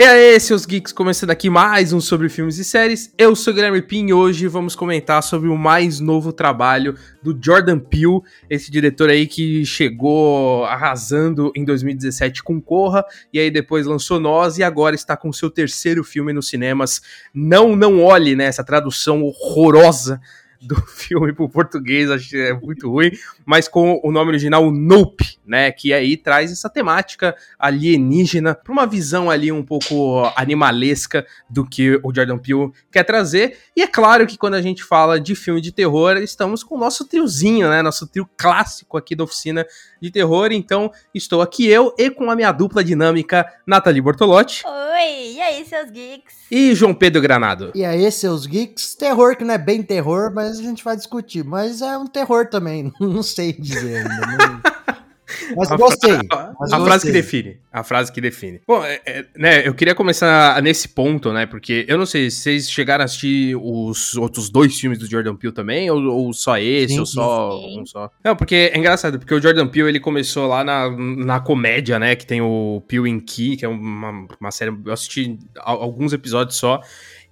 E aí, seus geeks, começando aqui mais um sobre filmes e séries. Eu sou o Guilherme Pin e hoje vamos comentar sobre o mais novo trabalho do Jordan Peele, esse diretor aí que chegou arrasando em 2017 com Corra e aí depois lançou Nós e agora está com seu terceiro filme nos cinemas. Não, não olhe, né, essa tradução horrorosa do filme pro português, acho que é muito ruim, mas com o nome original Nope, né, que aí traz essa temática alienígena para uma visão ali um pouco animalesca do que o Jordan Peele quer trazer. E é claro que quando a gente fala de filme de terror, estamos com o nosso triozinho, né, nosso trio clássico aqui da oficina de terror. Então, estou aqui eu e com a minha dupla dinâmica, Nathalie Bortolotti. Oi, aí, seus geeks? E João Pedro Granado. E aí, seus geeks? Terror que não é bem terror, mas a gente vai discutir. Mas é um terror também, não sei dizer ainda. Não... Mas a gostei. Fra mas a gostei. frase que define. A frase que define. Bom, é, é, né, eu queria começar nesse ponto, né? Porque eu não sei se vocês chegaram a assistir os outros dois filmes do Jordan Peele também, ou, ou só esse, Sim, ou só sim. um só. Não, porque é engraçado, porque o Jordan Peele ele começou lá na, na comédia, né? Que tem o Peele in Key, que é uma, uma série. Eu assisti a- alguns episódios só.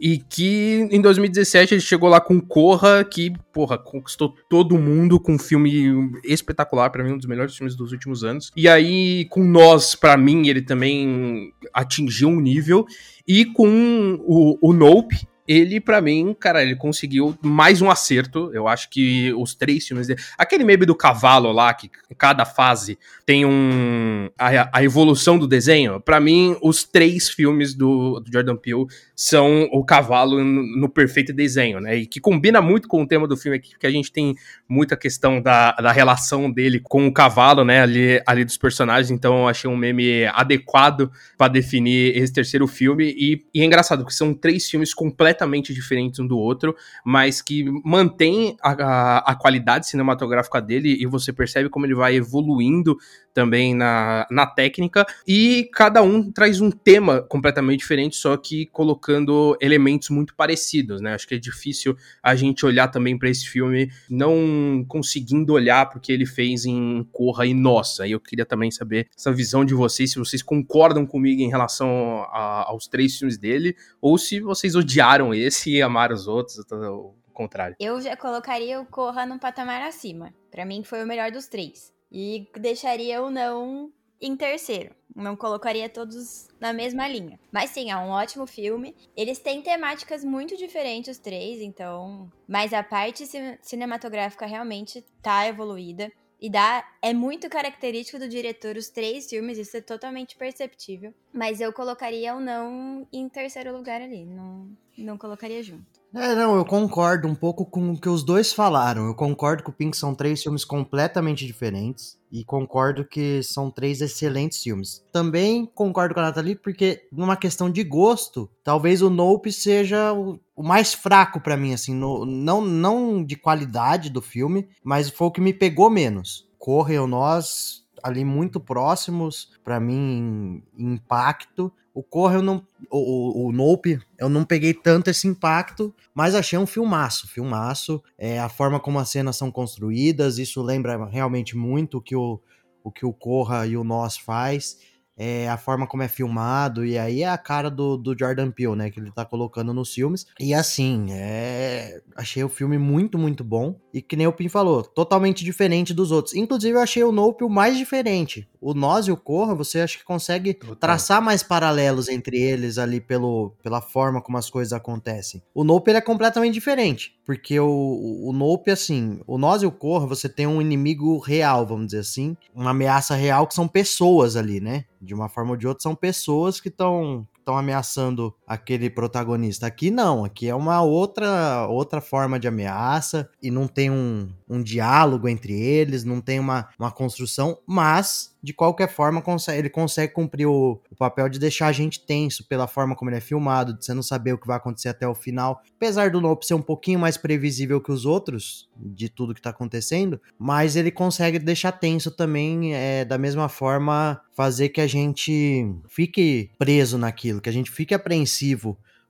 E que em 2017 ele chegou lá com Corra, que, porra, conquistou todo mundo com um filme espetacular, pra mim, um dos melhores filmes dos últimos anos. E aí, com Nós, pra mim, ele também atingiu um nível. E com o, o Nope, ele, pra mim, cara, ele conseguiu mais um acerto. Eu acho que os três filmes dele. Aquele meme do cavalo lá, que em cada fase tem um. A, a evolução do desenho. Pra mim, os três filmes do, do Jordan Peele são o cavalo no, no perfeito desenho, né? E que combina muito com o tema do filme aqui, porque a gente tem muita questão da, da relação dele com o cavalo, né? Ali, ali dos personagens. Então, eu achei um meme adequado pra definir esse terceiro filme. E, e é engraçado, porque são três filmes completamente diferentes um do outro, mas que mantém a, a, a qualidade cinematográfica dele e você percebe como ele vai evoluindo também na, na técnica, e cada um traz um tema completamente diferente, só que colocando elementos muito parecidos, né? Acho que é difícil a gente olhar também para esse filme não conseguindo olhar porque ele fez em Corra e Nossa. E eu queria também saber essa visão de vocês, se vocês concordam comigo em relação a- aos três filmes dele, ou se vocês odiaram esse e amaram os outros, ou o contrário. Eu já colocaria o Corra num patamar acima. Pra mim foi o melhor dos três. E deixaria o não em terceiro. Não colocaria todos na mesma linha. Mas sim, é um ótimo filme. Eles têm temáticas muito diferentes, os três, então. Mas a parte ci- cinematográfica realmente tá evoluída. E dá. É muito característico do diretor os três filmes, isso é totalmente perceptível. Mas eu colocaria o não em terceiro lugar ali. Não, não colocaria junto. É, não, eu concordo um pouco com o que os dois falaram. Eu concordo que o Pink são três filmes completamente diferentes. E concordo que são três excelentes filmes. Também concordo com a Nathalie, porque numa questão de gosto, talvez o Nope seja o, o mais fraco pra mim, assim, no- não, não de qualidade do filme, mas foi o que me pegou menos. Corra e o Nós, ali muito próximos, pra mim, em impacto. O Corra eu não. O, o, o Nope, eu não peguei tanto esse impacto, mas achei um filmaço, filmaço. É, a forma como as cenas são construídas, isso lembra realmente muito o que o, o, que o Corra e o Nós faz. É, a forma como é filmado, e aí é a cara do, do Jordan Peele, né, que ele tá colocando nos filmes. E assim, é... achei o filme muito, muito bom. E que nem o Pim falou, totalmente diferente dos outros. Inclusive, eu achei o Nope o mais diferente. O Nós e o Corra, você acha que consegue Total. traçar mais paralelos entre eles ali pelo, pela forma como as coisas acontecem. O Nope ele é completamente diferente, porque o, o, Nope, assim, o Nós e o Corra, você tem um inimigo real, vamos dizer assim, uma ameaça real que são pessoas ali, né? De uma forma ou de outra, são pessoas que estão estão ameaçando aquele protagonista. Aqui não, aqui é uma outra outra forma de ameaça e não tem um, um diálogo entre eles, não tem uma, uma construção, mas de qualquer forma consegue- ele consegue cumprir o, o papel de deixar a gente tenso pela forma como ele é filmado, de você não saber o que vai acontecer até o final. Apesar do Nope ser um pouquinho mais previsível que os outros, de tudo que tá acontecendo, mas ele consegue deixar tenso também, é, da mesma forma, fazer que a gente fique preso naquilo, que a gente fique apreensivo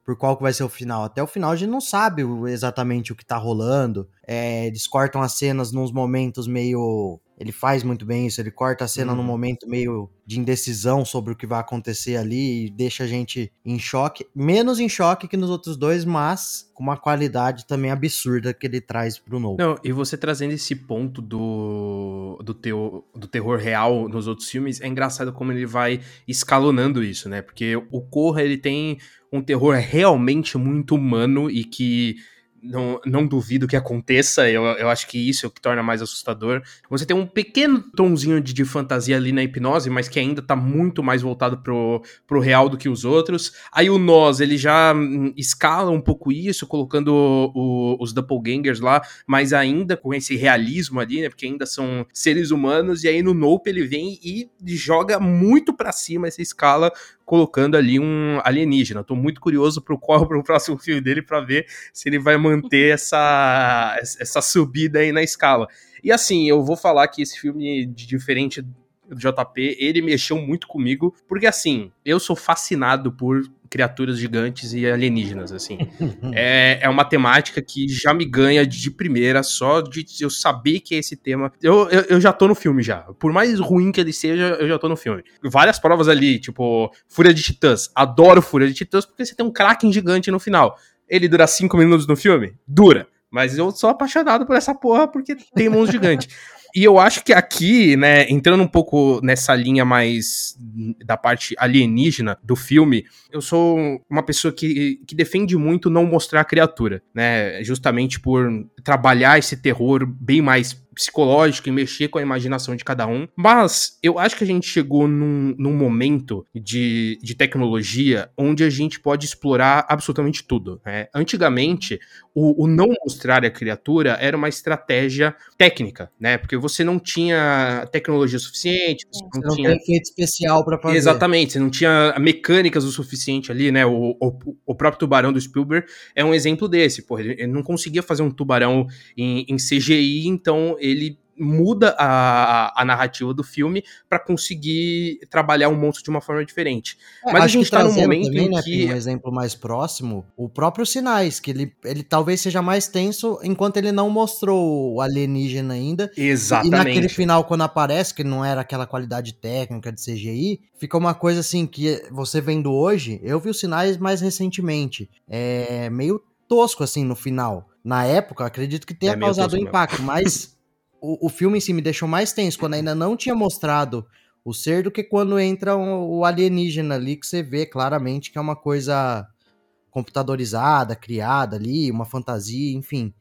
por qual que vai ser o final. Até o final a gente não sabe exatamente o que tá rolando. É, eles cortam as cenas nos momentos meio ele faz muito bem isso, ele corta a cena uhum. num momento meio de indecisão sobre o que vai acontecer ali e deixa a gente em choque, menos em choque que nos outros dois, mas com uma qualidade também absurda que ele traz pro novo. Não, e você trazendo esse ponto do, do, teo, do terror real nos outros filmes, é engraçado como ele vai escalonando isso, né? Porque o Corra, ele tem um terror realmente muito humano e que não, não duvido que aconteça, eu, eu acho que isso é o que torna mais assustador. Você tem um pequeno tomzinho de, de fantasia ali na hipnose, mas que ainda tá muito mais voltado pro, pro real do que os outros. Aí o Nós, ele já hum, escala um pouco isso, colocando o, o, os doppelgangers lá, mas ainda com esse realismo ali, né, porque ainda são seres humanos, e aí no Nope ele vem e joga muito para cima essa escala colocando ali um alienígena. Tô muito curioso pro qual pro próximo filme dele para ver se ele vai manter essa essa subida aí na escala. E assim, eu vou falar que esse filme de diferente do JP, ele mexeu muito comigo, porque assim, eu sou fascinado por criaturas gigantes e alienígenas, assim. é, é uma temática que já me ganha de primeira, só de eu saber que é esse tema. Eu, eu, eu, já tô no filme já. Por mais ruim que ele seja, eu já tô no filme. Várias provas ali, tipo, Fúria de Titãs. Adoro Fúria de Titãs porque você tem um Kraken gigante no final. Ele dura cinco minutos no filme? Dura. Mas eu sou apaixonado por essa porra porque tem monstro gigante. E eu acho que aqui, né, entrando um pouco nessa linha mais da parte alienígena do filme, eu sou uma pessoa que, que defende muito não mostrar a criatura, né? Justamente por trabalhar esse terror bem mais psicológico e mexer com a imaginação de cada um. Mas eu acho que a gente chegou num, num momento de, de tecnologia onde a gente pode explorar absolutamente tudo. Né? Antigamente, o, o, não mostrar a criatura era uma estratégia técnica, né? Porque você não tinha tecnologia suficiente, você não, não tinha efeito especial para fazer. Exatamente, você não tinha mecânicas o suficiente ali, né? O, o, o, próprio tubarão do Spielberg é um exemplo desse. Porra, ele, ele não conseguia fazer um tubarão em, em CGI, então ele muda a, a narrativa do filme para conseguir trabalhar um monstro de uma forma diferente. É, Mas a gente tá num momento também, em né, que... Um exemplo mais próximo, o próprio Sinais, que ele, ele talvez seja mais tenso enquanto ele não mostrou o alienígena ainda. Exatamente. E naquele final, quando aparece, que não era aquela qualidade técnica de CGI, fica uma coisa assim que você vendo hoje, eu vi os Sinais mais recentemente, é meio tosco assim no final. Na época, acredito que tenha é causado um impacto, mas o, o filme em si me deixou mais tenso quando ainda não tinha mostrado o ser do que quando entra o, o alienígena ali, que você vê claramente que é uma coisa computadorizada, criada ali, uma fantasia, enfim.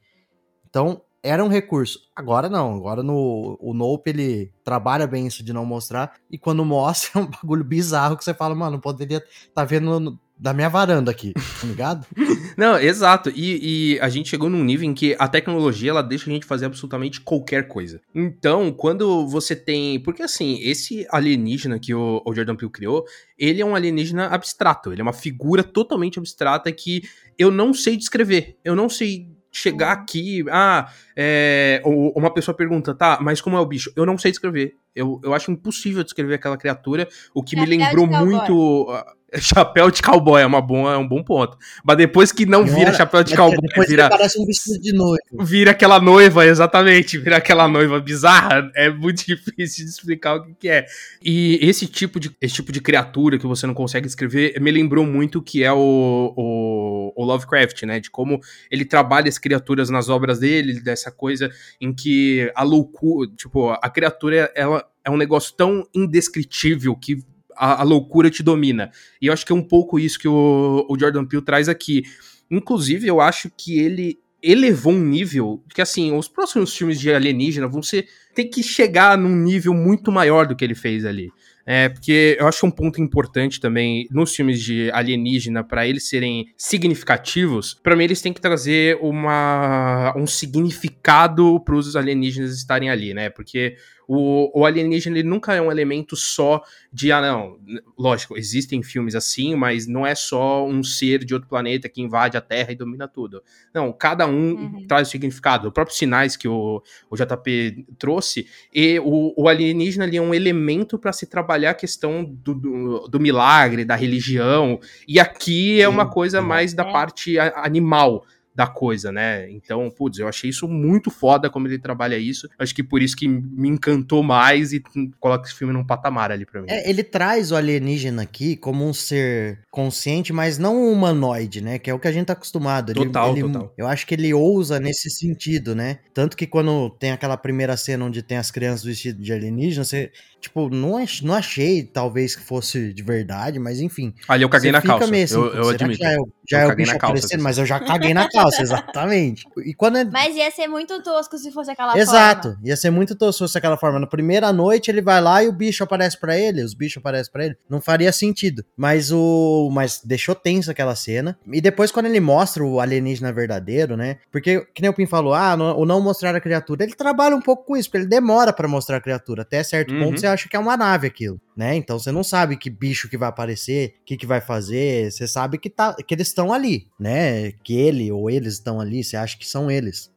Então, era um recurso. Agora não, agora no o Nope ele trabalha bem isso de não mostrar e quando mostra é um bagulho bizarro que você fala, mano, poderia tá vendo da minha varanda aqui, tá ligado? Não, exato. E, e, a gente chegou num nível em que a tecnologia ela deixa a gente fazer absolutamente qualquer coisa. Então, quando você tem. Porque assim, esse alienígena que o, o Jordan Peele criou, ele é um alienígena abstrato. Ele é uma figura totalmente abstrata que eu não sei descrever. Eu não sei chegar aqui. Ah, é, uma pessoa pergunta, tá, mas como é o bicho? Eu não sei descrever. Eu, eu acho impossível descrever aquela criatura. O que é me lembrou muito. Chapéu de cowboy é, uma boa, é um bom ponto. Mas depois que não vira chapéu de cowboy, depois vira. Parece um vestido de noiva. Vira aquela noiva, exatamente. Vira aquela noiva bizarra. É muito difícil de explicar o que, que, é. E esse tipo, de, esse tipo de criatura que você não consegue escrever me lembrou muito que é o, o, o Lovecraft, né? De como ele trabalha as criaturas nas obras dele, dessa coisa em que a loucura. Tipo, a criatura, ela é um negócio tão indescritível que a, a, loucura te domina. E eu acho que é um pouco isso que o, o Jordan Peele traz aqui. Inclusive, eu acho que ele elevou um nível que assim, os próximos filmes de alienígena vão ser tem que chegar num nível muito maior do que ele fez ali. É, porque eu acho um ponto importante também nos filmes de alienígena, para eles serem significativos, para mim eles têm que trazer uma, um significado para os alienígenas estarem ali, né? Porque o, o alienígena ele nunca é um elemento só de, ah, não, lógico, existem filmes assim, mas não é só um ser de outro planeta que invade a Terra e domina tudo. Não, cada um uhum. traz significado. Os próprios sinais que o, o JP trouxe, e o, o alienígena ali é um elemento para se trabalhar a questão do, do, do milagre, da religião, e aqui é uma coisa sim. mais da É. parte animal da coisa, né? Então, putz, eu achei isso muito foda como ele trabalha isso. Acho que por isso que me encantou mais e coloca esse filme num patamar ali pra mim. É, ele traz o alienígena aqui como um ser consciente, mas não um humanoide, né? Que é o que a gente tá acostumado. Ele- Total, ele- total. Eu acho que ele ousa nesse sentido, né? Tanto que quando tem aquela primeira cena onde tem as crianças vestidas de alienígena, você, tipo, não, ach- não achei talvez que fosse de verdade, mas enfim. Ali eu caguei na calça. meio assim, eu, eu admito. já é, o- já Eu é o caguei bicho na calça aparecendo, disso. mas eu já caguei na calça, exatamente. E quando é, Mas ia ser muito tosco se fosse aquela Exato, forma. ia ser muito tosco se fosse aquela forma. Na primeira noite ele vai lá e o bicho aparece pra ele, os bichos aparecem pra ele. Não faria sentido. Mas o. Mas deixou tenso aquela cena. E depois, quando ele mostra o alienígena verdadeiro, né? Porque, que nem o Pim falou, ah, não- o não mostrar a criatura, ele trabalha um pouco com isso, porque ele demora pra mostrar a criatura. Até certo Uhum. ponto você acha que é uma nave aquilo, né? Então você não sabe que bicho que vai aparecer, o que, que vai fazer. Você sabe que, tá, que eles estão ali, né? Que ele ou eles estão ali, você acha que são eles.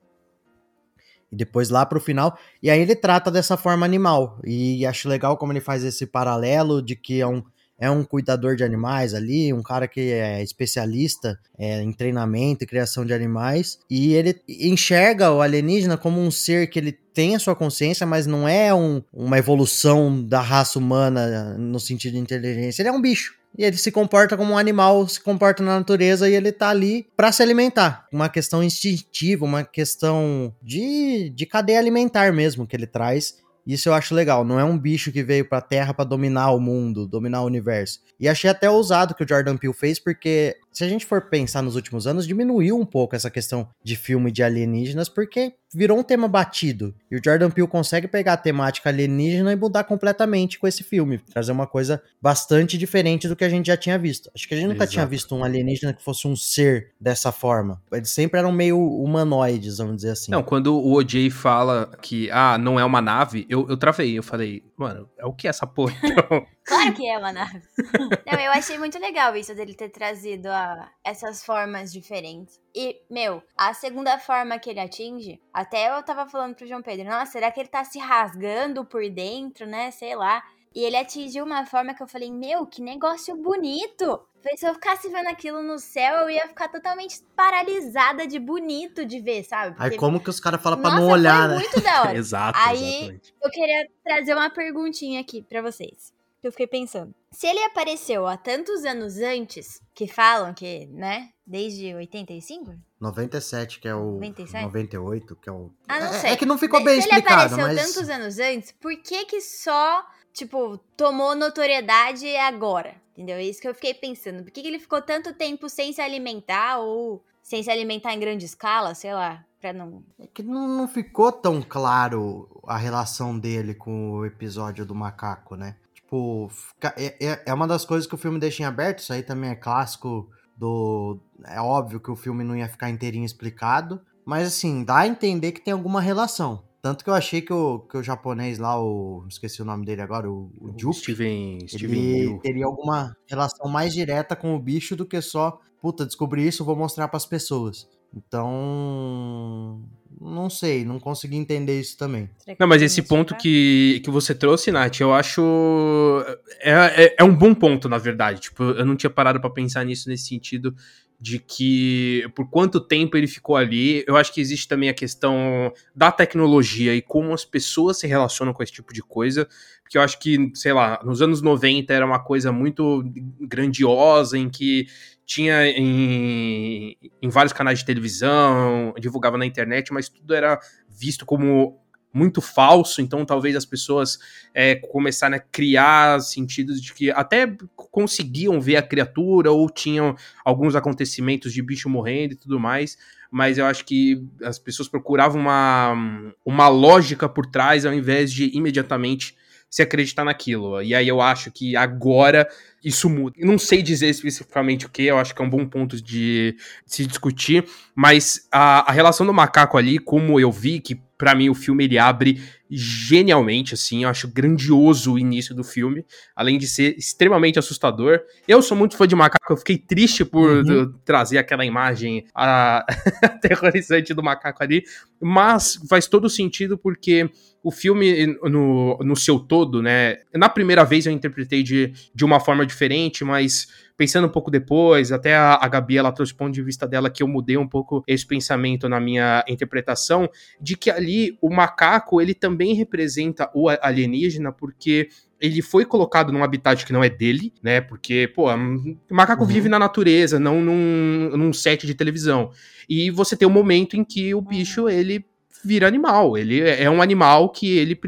E depois lá pro final. E aí ele trata dessa forma animal. E acho legal como ele faz esse paralelo de que é um, é um cuidador de animais ali, um cara que é especialista é, em treinamento e criação de animais. E ele enxerga o alienígena como um ser que ele tem a sua consciência, mas não é um- uma evolução da raça humana no sentido de inteligência. Ele é um bicho. E ele se comporta como um animal, se comporta na natureza e ele tá ali pra se alimentar. Uma questão instintiva, uma questão de, de cadeia alimentar mesmo que ele traz. Isso eu acho legal. Não é um bicho que veio pra Terra pra dominar o mundo, dominar o universo. E achei até ousado que o Jordan Peele fez, porque se a gente for pensar nos últimos anos, diminuiu um pouco essa questão de filme de alienígenas, porque virou um tema batido. E o Jordan Peele consegue pegar a temática alienígena e mudar completamente com esse filme, trazer uma coisa bastante diferente do que a gente já tinha visto. Acho que a gente nunca Exato. tinha visto um alienígena que fosse um ser dessa forma. Eles sempre eram meio humanoides, vamos dizer assim. Não, quando o OJ fala que, ah, não é uma nave, eu, eu travei. Eu falei, mano, é o que é essa porra? Então, Claro que é uma nave. Não, eu achei muito legal isso dele ter trazido a, essas formas diferentes. E, meu, a segunda forma que ele atinge, até eu tava falando pro João Pedro, nossa, será que ele tá se rasgando por dentro, né? Sei lá. E ele atingiu uma forma que eu falei, meu, que negócio bonito! Se eu ficasse vendo aquilo no céu, eu ia ficar totalmente paralisada de bonito de ver, sabe? Aí Porque, como que os caras falam pra não olhar, foi né? muito da hora. Exato, Aí- exatamente. Eu queria trazer uma perguntinha aqui pra vocês. Que eu fiquei pensando. Se ele apareceu há tantos anos antes, que falam que, né? Desde 85? 97, que é o 97? 98, que é o... Ah, não é, sei. é que não ficou bem Se ele explicado, apareceu mas... tantos anos antes, por que que só, tipo, tomou notoriedade agora? Entendeu? É isso que eu fiquei pensando. Por que, que ele ficou tanto tempo sem se alimentar ou sem se alimentar em grande escala, sei lá, pra não. É que não, não ficou tão claro a relação dele com o episódio do macaco, né? Tipo, fica- é, é- é uma das coisas que o filme deixa em aberto. Isso aí também é clássico do. É óbvio que o filme não ia ficar inteirinho explicado. Mas assim, dá a entender que tem alguma relação. Tanto que eu achei que o, que o japonês lá, o. Esqueci o nome dele agora, o, o O Jupe, Steven, ele teria alguma relação mais direta com o bicho do que só, puta, descobri isso, vou mostrar pras pessoas. Então, não sei, não consegui entender isso também. Não, mas esse ponto que, que você trouxe, Nath, eu acho. É, é, é um bom ponto, na verdade. Tipo, eu não tinha parado pra pensar nisso nesse sentido de que por quanto tempo ele ficou ali. Eu acho que existe também a questão da tecnologia e como as pessoas se relacionam com esse tipo de coisa. Porque eu acho que, sei lá, nos anos 90 era uma coisa muito grandiosa em que tinha em, em vários canais de televisão, divulgava na internet, mas tudo era visto como muito falso, então talvez as pessoas é, começaram a criar sentidos de que até conseguiam ver a criatura ou tinham alguns acontecimentos de bicho morrendo e tudo mais, mas eu acho que as pessoas procuravam uma, uma lógica por trás ao invés de imediatamente se acreditar naquilo. E aí eu acho que agora isso muda. Não sei dizer especificamente o que, eu acho que é um bom ponto de, de se discutir, mas a, a relação do macaco ali, como eu vi, que para mim o filme ele abre genialmente, assim. Eu acho grandioso o início do filme, além de ser extremamente assustador. Eu sou muito fã de macaco, eu fiquei triste por uhum. trazer aquela imagem a... aterrorizante do macaco ali, mas faz todo sentido porque o filme, no, no seu todo, né? Na primeira vez eu interpretei de, de uma forma diferente, mas pensando um pouco depois, até a, a Gabi ela trouxe o ponto de vista dela que eu mudei um pouco esse pensamento na minha interpretação, de que ali o macaco ele também representa o alienígena, porque ele foi colocado num habitat que não é dele, né? Porque, pô, o macaco uhum. vive na natureza, não num, num set de televisão. E você tem um momento em que o bicho, ele vira animal. Ele é um animal que ele,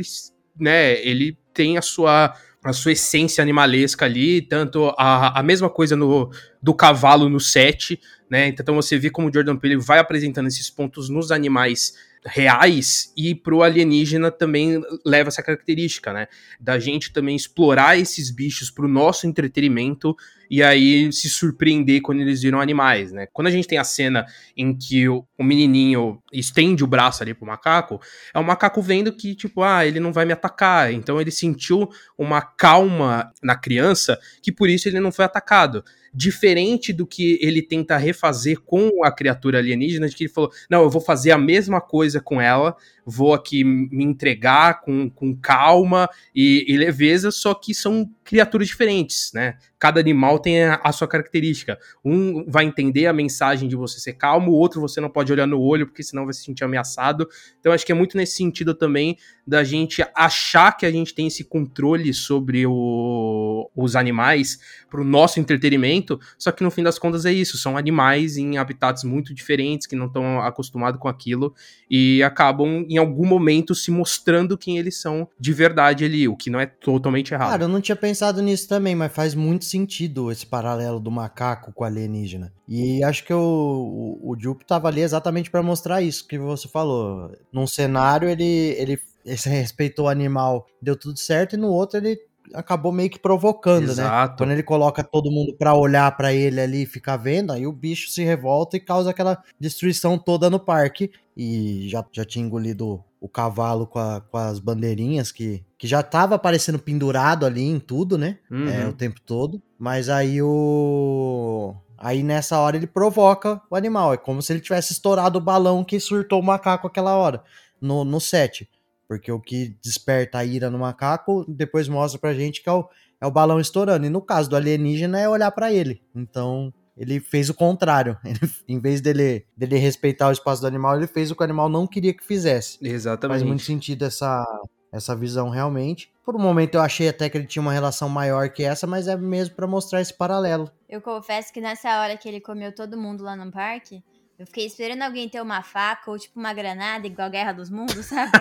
né, ele tem a sua a sua essência animalesca ali, tanto a, a mesma coisa no do cavalo no set, né? Então você vê como o Jordan Peele vai apresentando esses pontos nos animais reais e pro alienígena também leva essa característica, né? Da gente também explorar esses bichos pro nosso entretenimento e aí se surpreender quando eles viram animais, né? Quando a gente tem a cena em que o, o menininho estende o braço ali pro macaco, é o macaco vendo que, tipo, ah, ele não vai me atacar. Então ele sentiu uma calma na criança que por isso ele não foi atacado diferente do que ele tenta refazer com a criatura alienígena, de que ele falou: não, eu vou fazer a mesma coisa com ela, vou aqui me entregar com, com calma e, e leveza, só que são criaturas diferentes, né? Cada animal tem a, a, sua característica. Um vai entender a mensagem de você ser calmo, o outro você não pode olhar no olho, porque senão vai se sentir ameaçado. Então, acho que é muito nesse sentido também da gente achar que a gente tem esse controle sobre o, os animais para o nosso entretenimento, só que no fim das contas é isso, são animais em habitats muito diferentes, que não estão acostumados com aquilo, e acabam em algum momento se mostrando quem eles são de verdade ali, o que não é totalmente errado. Cara, eu não tinha pensado nisso também, mas faz muito sentido esse paralelo do macaco com o alienígena. E acho que o, o, o Jupe tava ali exatamente para mostrar isso que você falou. Num cenário, ele, ele, ele respeitou o animal, deu tudo certo, e no outro ele acabou meio que provocando, né? Exato. né? Quando ele coloca todo mundo para olhar para ele ali e ficar vendo, aí o bicho se revolta e causa aquela destruição toda no parque. E já, já tinha engolido o cavalo com, a, com as bandeirinhas que, que já tava aparecendo pendurado ali em tudo, né? Uhum. É, o tempo todo. Mas aí o. Aí nessa hora ele provoca o animal. É como se ele tivesse estourado o balão que surtou o macaco aquela hora no, no set. Porque o que desperta a ira no macaco depois mostra pra gente que é o, é o balão estourando. E no caso do alienígena é olhar para ele. Então ele fez o contrário. Ele, em vez dele, dele respeitar o espaço do animal, ele fez o que o animal não queria que fizesse. Exatamente. Faz muito sentido essa, essa visão realmente. Por um momento eu achei até que ele tinha uma relação maior que essa, mas é mesmo para mostrar esse paralelo. Eu confesso que nessa hora que ele comeu todo mundo lá no parque, eu fiquei esperando alguém ter uma faca ou tipo uma granada, igual a Guerra dos Mundos, sabe?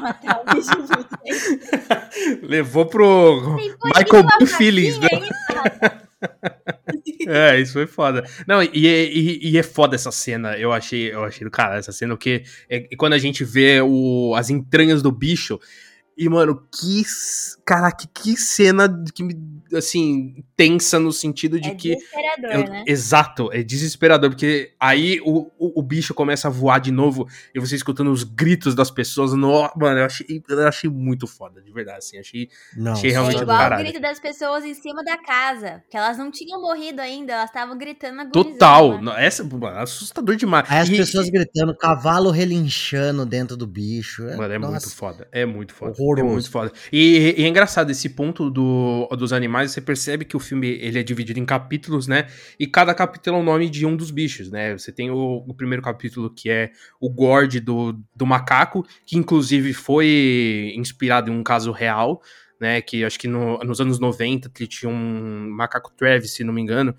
matar o bicho Levou pro Michael B. Feelings, né? é, isso foi foda. Não, e, e, e, é foda essa cena. Eu achei, eu achei do cara essa cena, porque é, quando a gente vê o, as entranhas do bicho, e, mano, que. Caraca, que cena que me. Assim, tensa no sentido de é que. Desesperador, eu, né? Exato, é desesperador, porque aí o, o, o, bicho começa a voar de novo e você escutando os gritos das pessoas. No, mano, eu achei, eu achei muito foda, de verdade, assim. Achei, não, achei realmente é igual o grito das pessoas em cima da casa. Que elas não tinham morrido ainda, elas estavam gritando agonizando. Total. Né? Essa, mano, assustador demais. Aí as e, pessoas gritando, cavalo relinchando dentro do bicho. É, mano, é nossa. muito foda. É muito foda. Horroroso. É muito foda. E, e, é engraçado, esse ponto do, dos animais, você percebe que o filme ele é dividido em capítulos, né? E cada capítulo é o nome de um dos bichos, né? Você tem o, o primeiro capítulo que é o Gord do, do macaco, que inclusive foi inspirado em um caso real, né? Que acho que no, nos anos 90 que tinha um macaco Travis, se não me engano.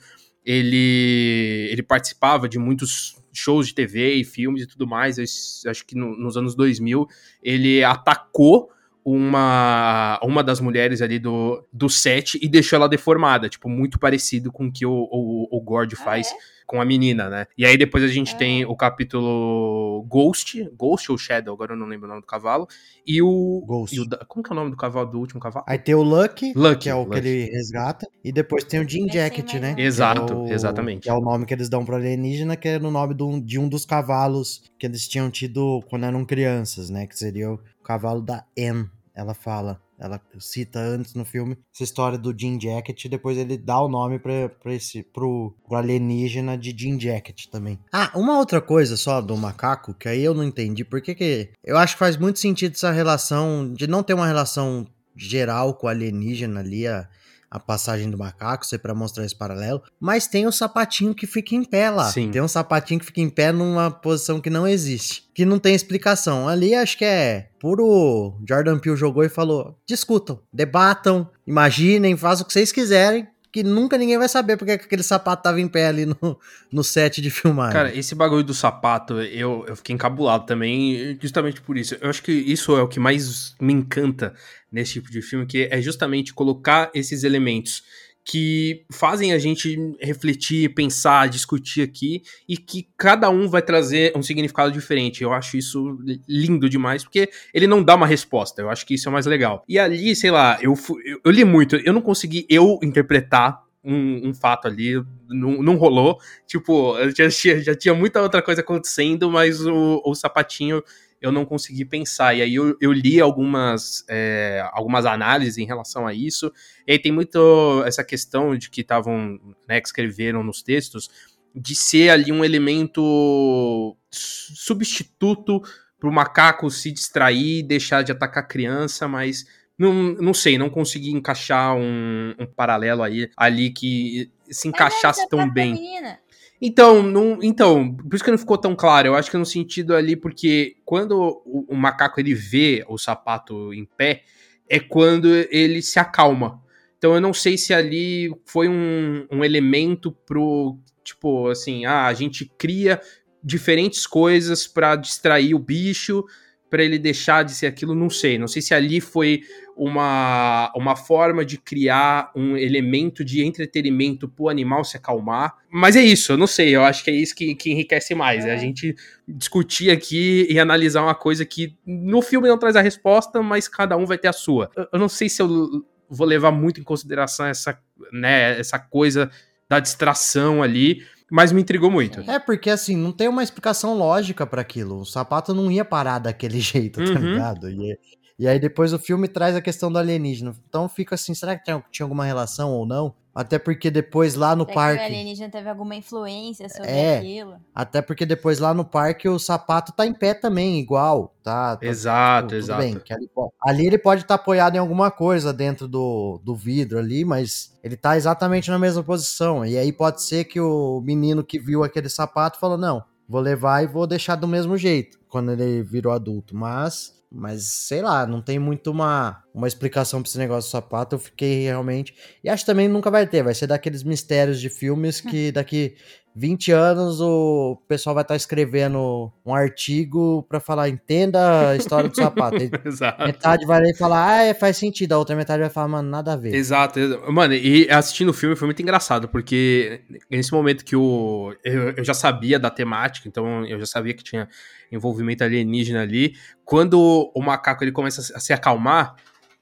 Ele, ele participava de muitos shows de TV e filmes e tudo mais. Eu acho que no, nos anos 2000 ele atacou uma, uma das mulheres ali do, do set e deixou ela deformada, tipo, muito parecido com o que o, o, o Gord ah, faz. É? com a menina, né? E aí depois a gente é. tem o capítulo Ghost, Ghost ou Shadow, agora eu não lembro o nome do cavalo, e o... Ghost. E o, como que é o nome do cavalo, do último cavalo? Aí tem o Lucky, Lucky que é o Lucky. que ele resgata, e depois tem o Jean Jacket, né? Exato, é o, exatamente. Que é o nome que eles dão pro alienígena, que é no nome do, de um dos cavalos que eles tinham tido quando eram crianças, né? Que seria o cavalo da Anne. Ela fala. Ela cita antes no filme essa história do Jean Jacket e depois ele dá o nome pra, pra esse, pro, pro alienígena de Jean Jacket também. Ah, uma outra coisa só do macaco, que aí eu não entendi. Por que que... Eu acho que faz muito sentido essa relação, de não ter uma relação geral com o alienígena ali, a, a passagem do macaco, sei para mostrar esse paralelo, mas tem o sapatinho que fica em pé lá. Sim. Tem um sapatinho que fica em pé numa posição que não existe, que não tem explicação. Ali acho que é puro Jordan Peele jogou e falou: "Discutam, debatam, imaginem, façam o que vocês quiserem, que nunca ninguém vai saber porque aquele sapato tava em pé ali no, no set de filmagem. Cara, esse bagulho do sapato, eu, eu fiquei encabulado também, justamente por isso. Eu acho que isso é o que mais me encanta nesse tipo de filme, que é justamente colocar esses elementos que fazem a gente refletir, pensar, discutir aqui e que cada um vai trazer um significado diferente. Eu acho isso lindo demais, porque ele não dá uma resposta. Eu acho que isso é mais legal. E ali, sei lá, eu, eu, eu li muito, eu não consegui eu interpretar um, um, fato ali, não, não rolou. Tipo, já tinha, já tinha muita outra coisa acontecendo, mas o, o sapatinho eu não consegui pensar. E aí eu, eu li algumas, é, algumas análises em relação a isso. E aí tem muito essa questão de que estavam, né, que escreveram nos textos, de ser ali um elemento substituto para o macaco se distrair, deixar de atacar a criança, mas não, não sei, não consegui encaixar um, um paralelo aí ali que se encaixasse tão bem. Menina. Então, não, então, por isso que não ficou tão claro. Eu acho que no sentido ali, porque quando o, o, macaco ele vê o sapato em pé, é quando ele se acalma. Então eu não sei se ali foi um, um elemento pro, tipo, assim, ah, a gente cria diferentes coisas para distrair o bicho, para ele deixar de ser aquilo, não sei. Não sei se ali foi uma, uma forma de criar um elemento de entretenimento pro animal se acalmar. Mas é isso, eu não sei. Eu acho que é isso que, que enriquece mais. É. a gente discutir aqui e analisar uma coisa que no filme não traz a resposta, mas cada um vai ter a sua. Eu, eu não sei se eu vou levar muito em consideração essa, né, essa coisa da distração ali mas me intrigou muito. É, porque assim, não tem uma explicação lógica para aquilo. O sapato não ia parar daquele jeito, tá uhum. ligado? E, e aí depois o filme traz a questão do alienígena. Então fica assim, será que tinha, tinha alguma relação ou não? Até porque depois lá no Será parque. Que o alienígena teve alguma influência sobre é, aquilo. Até porque depois lá no parque o sapato tá em pé também, igual. Tá, tá exato, tudo, exato. Bem, ali, ali, ele pode estar tá apoiado em alguma coisa dentro do, do vidro ali, mas ele tá exatamente na mesma posição. E aí pode ser que o menino que viu aquele sapato falou: não, vou levar e vou deixar do mesmo jeito quando ele virou adulto. Mas mas sei lá, não tem muito uma, uma explicação pra esse negócio do sapato. Eu fiquei realmente. E acho também nunca vai ter. Vai ser daqueles mistérios de filmes que daqui 20 anos o pessoal vai estar tá escrevendo um artigo para falar, entenda a história do sapato. Exato. Metade vai ler e falar, ah, é, faz sentido. A outra metade vai falar, mano, nada a ver. Exato. Mano, e assistindo o filme foi muito engraçado, porque nesse momento que o, eu, eu já sabia da temática, então eu já sabia que tinha envolvimento alienígena ali. Quando o macaco ele começa a se acalmar,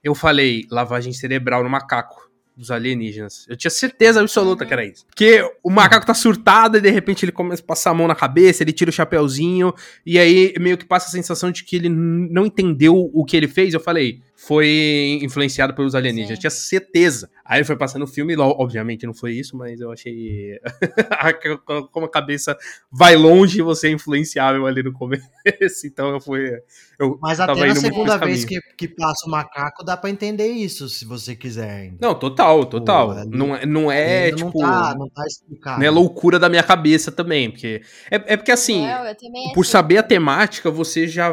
eu falei lavagem cerebral no macaco dos alienígenas. Eu tinha certeza absoluta que era isso. Porque o macaco tá surtado e de repente ele começa a passar a mão na cabeça, ele tira o chapéuzinho, e aí meio que passa a sensação de que ele não entendeu o que ele fez. Eu falei, foi influenciado pelos alienígenas. Eu tinha certeza. Aí foi passando o filme, obviamente não foi isso, mas eu achei como a cabeça vai longe você é influenciável ali no começo. Então eu fui. Eu mas até na segunda vez que, que passa o macaco dá para entender isso, se você quiser. Não, total, total. Pô, não, é, não é tipo. Não tá, não tá explicado. Não é loucura da minha cabeça também, porque. É, é porque assim, não, por assim. saber a temática, você já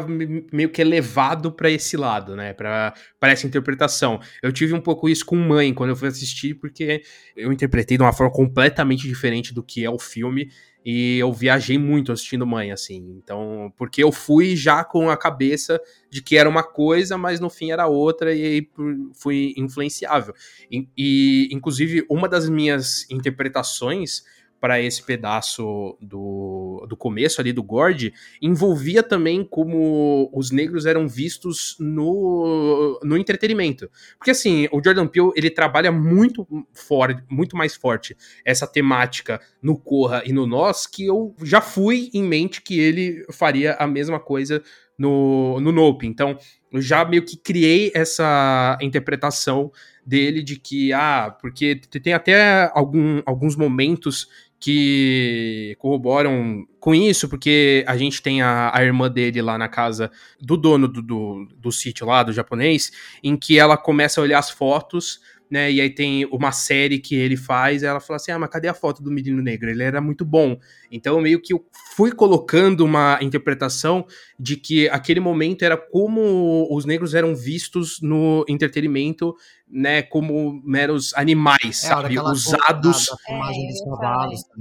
meio que é levado para esse lado, né? Pra, pra essa interpretação. Eu tive um pouco isso com mãe quando eu fui assistir, porque eu interpretei de uma forma completamente diferente do que é o filme. E eu viajei muito assistindo Mãe, assim. Então, porque eu fui já com a cabeça de que era uma coisa, mas no fim era outra, e aí fui influenciável. E, e inclusive, uma das minhas interpretações para esse pedaço do, do começo ali do Gord, envolvia também como os negros eram vistos no, no entretenimento. Porque assim, o Jordan Peele, ele trabalha muito forte, muito mais forte essa temática no Corra e no Nós, que eu já fui em mente que ele faria a mesma coisa no, no Nope. Então, eu já meio que criei essa interpretação dele de que, ah, porque tem até algum, alguns momentos que corroboram com isso, porque a gente tem a, a irmã dele lá na casa do dono do, do, do sítio lá, do japonês, em que ela começa a olhar as fotos né? E aí tem uma série que ele faz, e ela fala assim: ah, mas cadê a foto do menino negro? Ele era muito bom. Então, meio que eu fui colocando uma interpretação de que aquele momento era como os negros eram vistos no entretenimento, né? Como meros animais, é, sabe? Usados.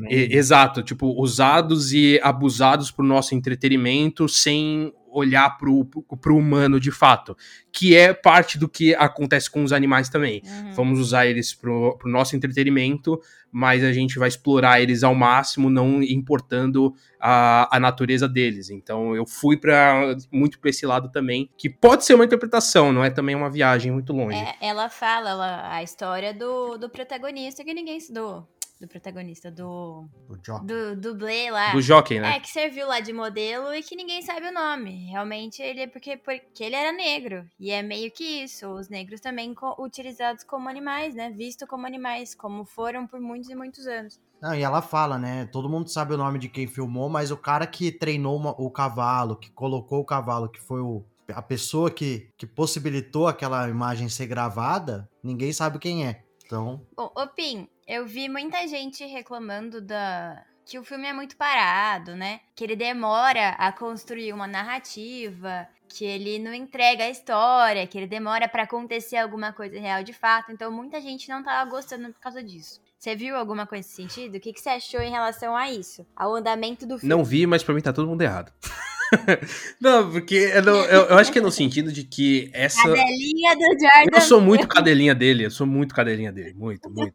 É, exato, tipo, usados e abusados pro nosso entretenimento sem olhar pro, pro, humano de fato, que é parte do que acontece com os animais também. Uhum. Vamos usar eles pro, pro nosso entretenimento, mas a gente vai explorar eles ao máximo, não importando a, a natureza deles. Então eu fui para muito para esse lado também, que pode ser uma interpretação, não é também uma viagem muito longe. É, ela fala ela, a história do, do protagonista que ninguém estudou do protagonista, do. Do, do dublê lá. Do Jockey, né? É, que serviu lá de modelo e que ninguém sabe o nome. Realmente ele é porque, porque ele era negro. E é meio que isso. Os negros também co utilizados como animais, né? Visto como animais, como foram por muitos e muitos anos. Não, e ela fala, né? Todo mundo sabe o nome de quem filmou, mas o cara que treinou uma, o cavalo, que colocou o cavalo, que foi o, a pessoa que, que possibilitou aquela imagem ser gravada, ninguém sabe quem é. Então. Bom, ô Pim, eu vi muita gente reclamando da que o filme é muito parado, né? Que ele demora a construir uma narrativa, que ele não entrega a história, que ele demora para acontecer alguma coisa real de fato. Então muita gente não tava gostando por causa disso. Você viu alguma coisa nesse sentido? O que, que você achou em relação a isso? Ao andamento do filme? Não vi, mas pra mim tá todo mundo errado. não, porque eu, eu, eu, acho que é no sentido de que essa. Cadelinha do Jordan. Eu sou muito cadelinha dele, eu sou muito cadelinha dele, muito, muito.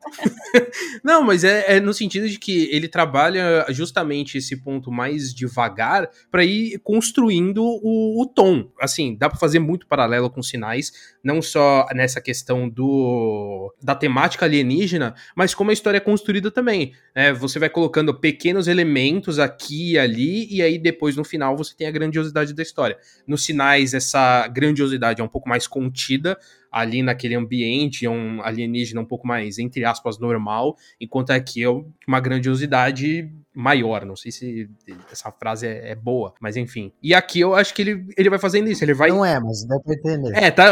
não, mas é, é, no sentido de que ele trabalha justamente esse ponto mais devagar para ir construindo o, o, tom. Assim, dá para fazer muito paralelo com sinais, não só nessa questão do da temática alienígena, mas como a história é construída também. Né? Você vai colocando pequenos elementos aqui e ali, e aí depois no final você tem a grandiosidade da história. Nos sinais, essa grandiosidade é um pouco mais contida, ali naquele ambiente, é um alienígena um pouco mais, entre aspas, normal, enquanto aqui é uma grandiosidade maior. Não sei se essa frase é, é, boa, mas enfim. E aqui eu acho que ele, ele vai fazendo isso. Ele vai. Não é, mas dá pra entender. É, tá.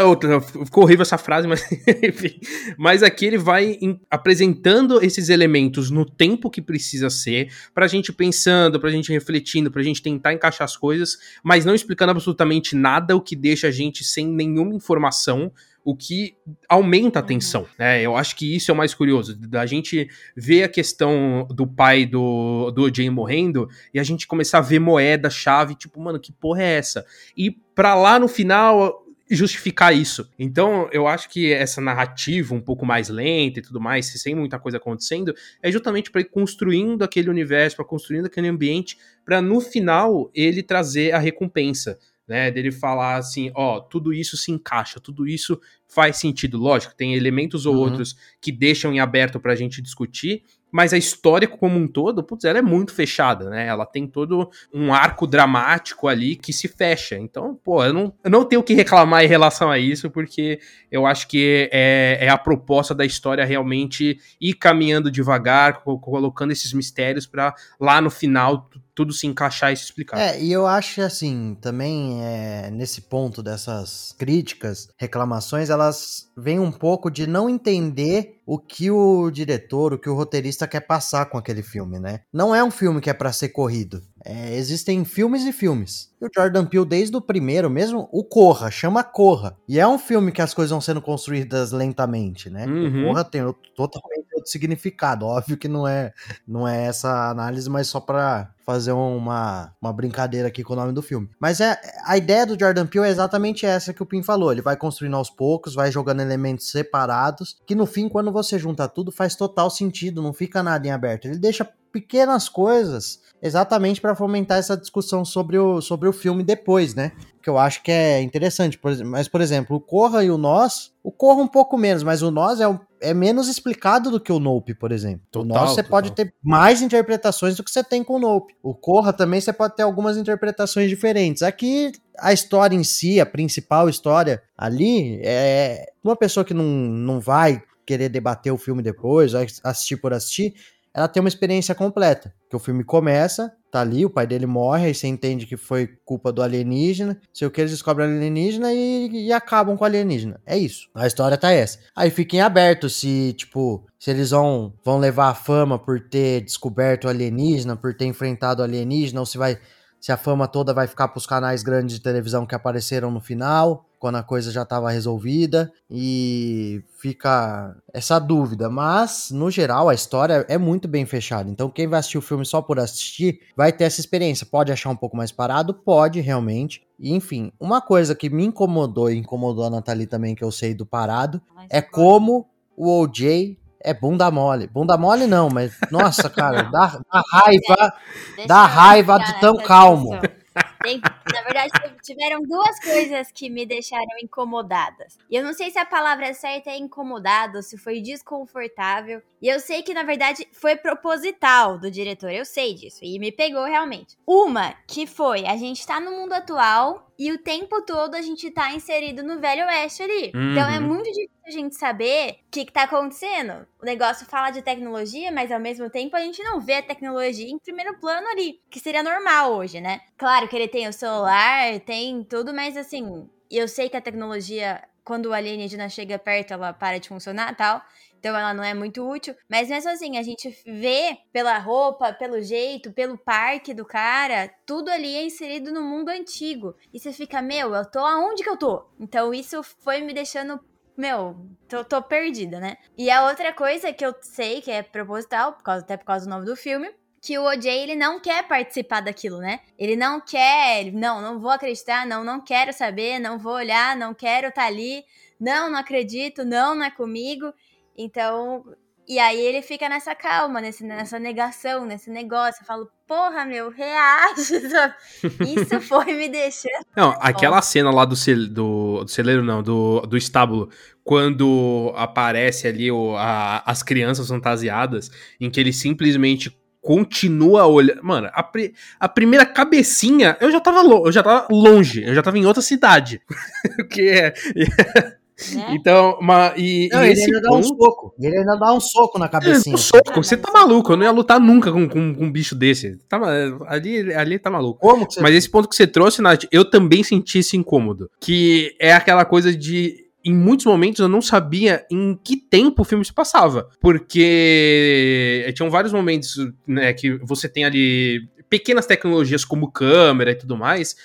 Ficou horrível essa frase, mas enfim. Mas aqui ele vai em, apresentando esses elementos no tempo que precisa ser, pra gente pensando, pra gente refletindo, pra gente tentar encaixar as coisas, mas não explicando absolutamente nada, o que deixa a gente sem nenhuma informação o que aumenta a uhum. tensão, né? Eu acho que isso é o mais curioso, da gente ver a questão do pai do, do Jay morrendo e a gente começar a ver moeda, chave, tipo, mano, que porra é essa? E pra lá no final justificar isso. Então, eu acho que essa narrativa um pouco mais lenta e tudo mais, sem muita coisa acontecendo, é justamente para ir construindo aquele universo, para construindo aquele ambiente, para no final ele trazer a recompensa né? Dele falar assim, ó, tudo isso se encaixa, tudo isso faz sentido. Lógico, tem elementos ou uhum. outros que deixam em aberto pra gente discutir, mas a história como um todo, putz, ela é muito fechada, né? Ela tem todo um arco dramático ali que se fecha. Então, pô, eu não, eu não tenho o que reclamar em relação a isso, porque eu acho que é, é a proposta da história realmente ir caminhando devagar, colocando esses mistérios para lá no final tudo se encaixar e se explicar. É, e eu acho assim, também é, nesse ponto dessas críticas, reclamações, elas vêm um pouco de não entender o que o diretor, o que o roteirista quer passar com aquele filme, né? Não é um filme que é para ser corrido. É, existem filmes e filmes. E o Jordan Peele, desde o primeiro mesmo, o Corra, chama Corra. E é um filme que as coisas vão sendo construídas lentamente, né? Uhum. O Corra tem totalmente outro significado. Óbvio que não é, não é essa análise, mas só pra fazer uma, uma brincadeira aqui com o nome do filme. Mas é a ideia do Jordan Peele é exatamente essa que o Pim falou. Ele vai construindo aos poucos, vai jogando elementos separados, que no fim, quando você junta tudo, faz total sentido, não fica nada em aberto. Ele deixa pequenas coisas exatamente para fomentar essa discussão sobre o, sobre o filme depois, né? Que eu acho que é interessante. Por, mas, por exemplo, o Corra e o Nós, o Corra um pouco menos, mas o Nós é, é menos explicado do que o Nope, por exemplo. Total, o Nós você total. pode ter mais interpretações do que você tem com o Nope. O Corra também você pode ter algumas interpretações diferentes. Aqui, a história em si, a principal história ali, é uma pessoa que não, não vai querer debater o filme depois, assistir por assistir, ela tem uma experiência completa. Que o filme começa, tá ali, o pai dele morre, aí você entende que foi culpa do alienígena, sei o que, eles descobrem alienígena e, e acabam com o alienígena. É isso. A história tá essa. Aí fiquem abertos se, tipo, se eles vão, vão levar a fama por ter descoberto o alienígena, por ter enfrentado o alienígena, ou se vai se a fama toda vai ficar para os canais grandes de televisão que apareceram no final, quando a coisa já estava resolvida, e fica essa dúvida. Mas, no geral, a história é muito bem fechada. Então, quem vai assistir o filme só por assistir vai ter essa experiência. Pode achar um pouco mais parado? Pode, realmente. E, enfim, uma coisa que me incomodou e incomodou a Nathalie também, que eu sei do parado, é como o OJ é bunda mole. Bunda mole não, mas nossa, cara, dá, dá raiva, Deixa dá raiva de tão calmo. Tem, na verdade, tiveram duas coisas que me deixaram incomodadas. E eu não sei se a palavra certa é incomodado, se foi desconfortável. E eu sei que, na verdade, foi proposital do diretor. Eu sei disso. E me pegou realmente. Uma, que foi: a gente tá no mundo atual e o tempo todo a gente tá inserido no Velho Oeste ali. Uhum. Então é uhum. muito difícil a gente saber o que, que tá acontecendo. O negócio fala de tecnologia, mas ao mesmo tempo a gente não vê a tecnologia em primeiro plano ali, que seria normal hoje, né? Claro que ele tem o celular, tem tudo, mas assim, eu sei que a tecnologia, quando o alienígena chega perto, ela para de funcionar tal então ela não é muito útil. Mas mesmo assim, a gente vê pela roupa, pelo jeito, pelo parque do cara, tudo ali é inserido no mundo antigo. E você fica, meu, eu tô aonde que eu tô? Então isso foi me deixando meu, tô, tô, perdida, né? E a outra coisa que eu sei que é proposital, por causa, até por causa do nome do filme, que o OJ ele não quer participar daquilo, né? Ele não quer, ele, não, não vou acreditar, não, não quero saber, não vou olhar, não quero estar tá ali, não, não acredito, não, não é comigo. Então, e aí ele fica nessa calma, nesse, nessa negação, nesse negócio. Eu falo, porra, meu, reage. Isso foi me deixando. Não, aquela cena lá do, cel, do, do celeiro, não, do, do estábulo, quando aparece ali o, a, as crianças fantasiadas, em que ele simplesmente continua olhando. Mano, a, a primeira cabecinha, eu já tava, eu já tava longe, eu já tava em outra cidade. que é. Né? Então, mas, e, não, e ele ainda ponto... dá um soco. Ele ainda dá um soco na cabecinha. um soco, você tá maluco. Eu não ia lutar nunca com, com, com um bicho desse. Tá, ali, ali tá maluco. Como que você... Mas esse ponto que você trouxe, Nath, eu também senti esse incômodo. Que é aquela coisa de em muitos momentos eu não sabia em que tempo o filme se passava. Porque tinham vários momentos né, que você tem ali pequenas tecnologias como câmera e tudo mais,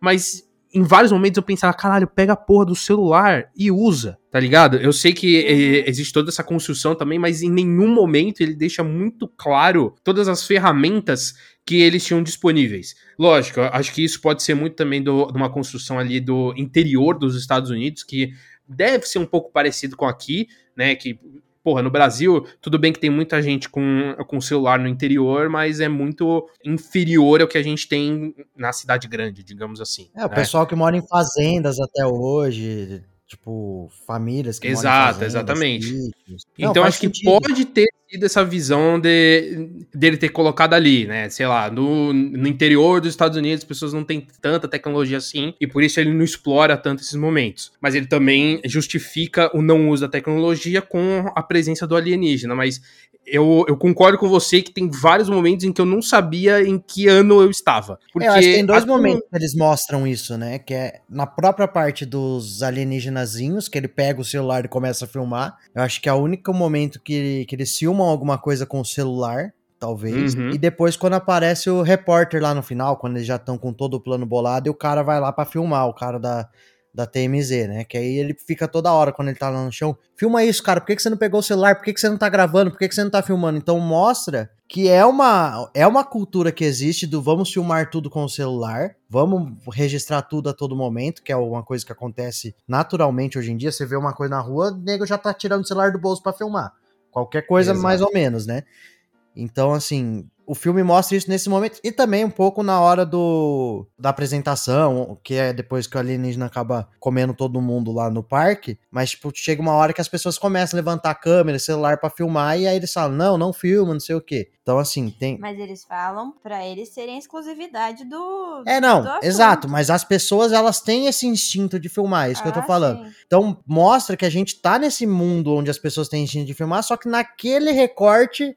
mas em vários momentos eu pensava, caralho, pega a porra do celular e usa, tá ligado? Eu sei que uhum. existe toda essa construção também, mas em nenhum momento ele deixa muito claro todas as ferramentas que eles tinham disponíveis. Lógico, acho que isso pode ser muito também do, de uma construção ali do interior dos Estados Unidos, que deve ser um pouco parecido com aqui, né? Que porra, no Brasil, tudo bem que tem muita gente com, com celular no interior, mas é muito inferior ao que a gente tem na cidade grande, digamos assim. É, o né? pessoal que mora em fazendas até hoje, tipo, famílias que Exato, exatamente. Então Não, acho que pode ter sido essa visão de, dele ter colocado ali, né? Sei lá, no, no interior dos Estados Unidos as pessoas não têm tanta tecnologia assim e por isso ele não explora tanto esses momentos. Mas ele também justifica o não uso da tecnologia com a presença do alienígena. Mas eu, eu concordo com você que tem vários momentos em que eu não sabia em que ano eu estava. Porque é, eu acho que tem dois momentos que eles mostram isso, né? Que é na própria parte dos alienígenazinhos, que ele pega o celular e começa a filmar. Eu acho que é o único momento que, que eles filmam alguma coisa com o celular talvez. Uhum. E depois, quando aparece o repórter lá no final, quando eles já estão com todo o plano bolado, e o cara vai lá para filmar, o cara da, da TMZ, né? Que aí ele fica toda hora quando ele tá lá no chão. Filma isso, cara. Por que, que você não pegou o celular? Por que, que você não tá gravando? Por que, que você não tá filmando? Então mostra que é uma, é uma cultura que existe do vamos filmar tudo com o celular, vamos registrar tudo a todo momento, que é uma coisa que acontece naturalmente hoje em dia. Você vê uma coisa na rua, o nego já tá tirando o celular do bolso para filmar. Qualquer coisa, Exato. mais ou menos, né? Então, assim, o filme mostra isso nesse momento e também um pouco na hora do da apresentação, que é depois que o alienígena acaba comendo todo mundo lá no parque, mas tipo, chega uma hora que as pessoas começam a levantar a câmera, celular para filmar e aí eles falam: "Não, não filma, não sei o quê". Então assim, tem Mas eles falam para eles serem exclusividade do É, não, do exato, mas as pessoas elas têm esse instinto de filmar, é isso ah, que eu tô ah, falando. Sim. Então mostra que a gente tá nesse mundo onde as pessoas têm instinto de filmar, só que naquele recorte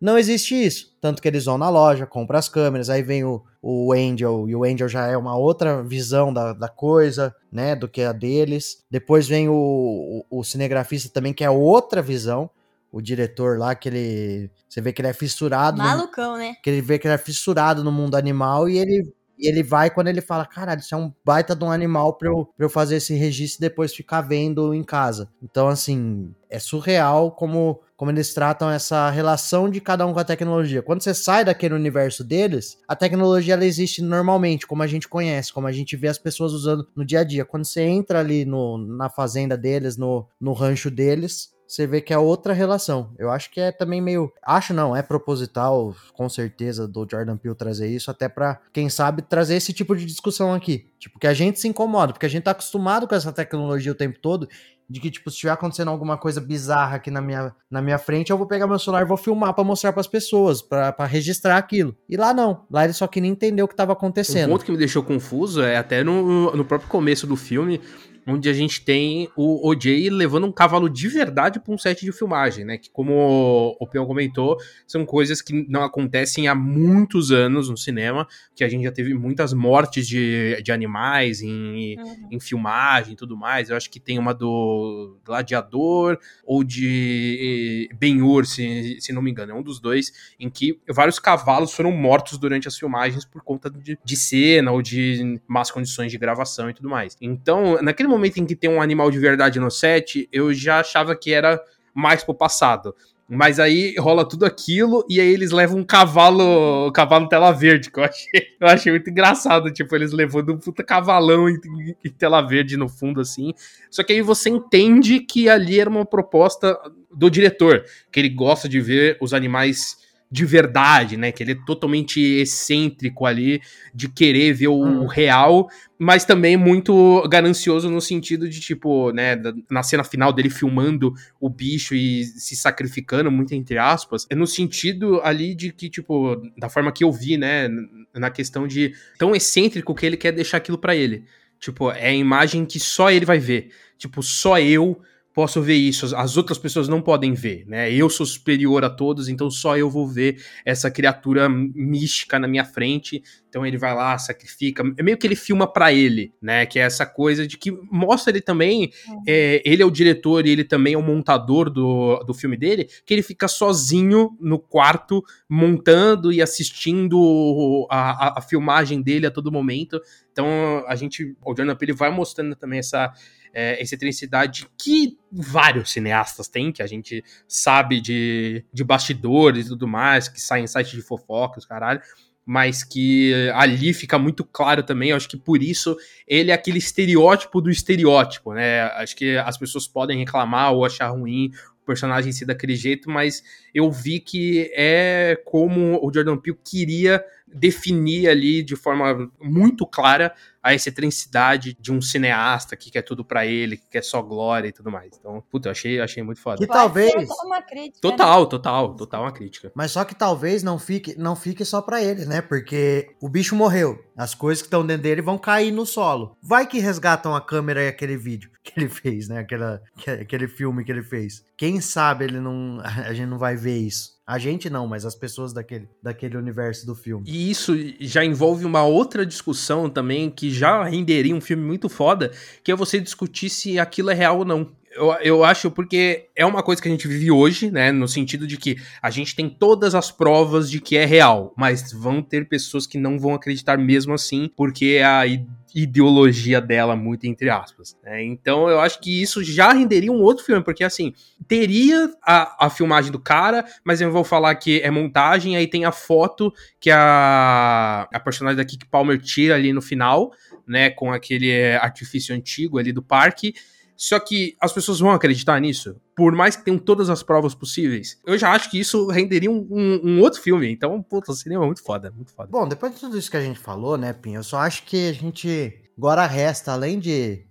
não existe isso. Tanto que eles vão na loja, compram as câmeras, aí vem o, o Angel, e o Angel já é uma outra visão da, da coisa, né, do que a deles. Depois vem o, o, o cinegrafista também, que é outra visão. O diretor lá, que ele. Você vê que ele é fissurado. Malucão, no, né? Que ele vê que ele é fissurado no mundo animal e ele e ele vai quando ele fala, caralho, isso é um baita de um animal pra eu, pra eu fazer esse registro e depois ficar vendo em casa. Então, assim, é surreal como, como eles tratam essa relação de cada um com a tecnologia. Quando você sai daquele universo deles, a tecnologia ela existe normalmente, como a gente conhece, como a gente vê as pessoas usando no dia a dia. Quando você entra ali no, na fazenda deles, no, no rancho deles, você vê que é outra relação. Eu acho que é também meio. Acho não, é proposital, com certeza, do Jordan Peele trazer isso, até para quem sabe, trazer esse tipo de discussão aqui. Tipo, que a gente se incomoda, porque a gente tá acostumado com essa tecnologia o tempo todo, de que, tipo, se estiver acontecendo alguma coisa bizarra aqui na minha, na minha frente, eu vou pegar meu celular e vou filmar para mostrar para as pessoas, para registrar aquilo. E lá não. Lá ele só queria entender o que estava acontecendo. Um ponto que me deixou confuso é até no, no próprio começo do filme, onde a gente tem o OJ levando um cavalo de verdade para um set de filmagem, né? Que, como o Peão comentou, são coisas que não acontecem há muitos anos no cinema, que a gente já teve muitas mortes de, de animais em, uhum. em filmagem e tudo mais. Eu acho que tem uma do Gladiador ou de Ben-Hur, se, se não me engano, é um dos dois, em que vários cavalos foram mortos durante as filmagens por conta de, de cena ou de más condições de gravação e tudo mais. Então, naquele momento em que tem um animal de verdade no set, eu já achava que era mais pro passado. Mas aí rola tudo aquilo e aí eles levam um cavalo, um cavalo tela verde, que eu achei, eu achei muito engraçado, tipo, eles levando um puta cavalão em, em, tela verde no fundo, assim. Só que aí você entende que ali era uma proposta do diretor, que ele gosta de ver os animais de verdade, né? Que ele é totalmente excêntrico ali, de querer ver o, hum. real, mas também muito ganancioso no sentido de, tipo, né, na cena final dele filmando o bicho e se sacrificando, muito entre aspas, é no sentido ali de que, tipo, da forma que eu vi, né, na questão de tão excêntrico que ele quer deixar aquilo para ele. Tipo, é a imagem que só ele vai ver. Tipo, só eu posso ver isso, as outras pessoas não podem ver, né? Eu sou superior a todos, então só eu vou ver essa criatura mística na minha frente. Então ele vai lá, sacrifica. É meio que ele filma para ele, né? Que é essa coisa de que mostra ele também. Uhum. É, ele é o diretor e ele também é o montador do, do filme dele, que ele fica sozinho no quarto, montando e assistindo a, a, a filmagem dele a todo momento. Então a gente, o Jordan Peele vai mostrando também essa é, excentricidade que vários cineastas têm, que a gente sabe de, de bastidores e tudo mais, que saem em sites de fofocas, caralho mas que ali fica muito claro também, eu acho que por isso ele é aquele estereótipo do estereótipo, né? Acho que as pessoas podem reclamar ou achar ruim o personagem ser daquele jeito, mas eu vi que é como o Jordan Peele queria definir ali de forma muito clara a excentricidade de um cineasta que quer tudo para ele, que quer só glória e tudo mais. Então, puta, eu achei, achei muito foda. Que talvez. Uma crítica, total, né? total, total uma crítica. Mas só que talvez não fique, não fique só para ele, né? Porque o bicho morreu. As coisas que estão dentro dele vão cair no solo. Vai que resgatam a câmera e aquele vídeo que ele fez, né? Aquela, aquele filme que ele fez. Quem sabe ele não. A gente não vai ver isso. A gente não, mas as pessoas daquele, daquele universo do filme. E isso já envolve uma outra discussão também, que já renderia um filme muito foda, que é você discutir se aquilo é real ou não. Eu, eu acho porque é uma coisa que a gente vive hoje, né? No sentido de que a gente tem todas as provas de que é real, mas vão ter pessoas que não vão acreditar mesmo assim, porque a ideologia dela, muito entre aspas. Né? Então eu acho que isso já renderia um outro filme, porque assim, teria a, a filmagem do cara, mas eu vou falar que é montagem, aí tem a foto que a, a personagem da Kiki Palmer tira ali no final, né, com aquele artifício antigo ali do parque, Só que as pessoas vão acreditar nisso? Por mais que tenham todas as provas possíveis. Eu já acho que isso renderia um, um, um outro filme. Então, puta, seria muito foda, muito foda. Bom, depois de tudo isso que a gente falou, né, Pinho? Eu só acho que a gente. Agora resta, além de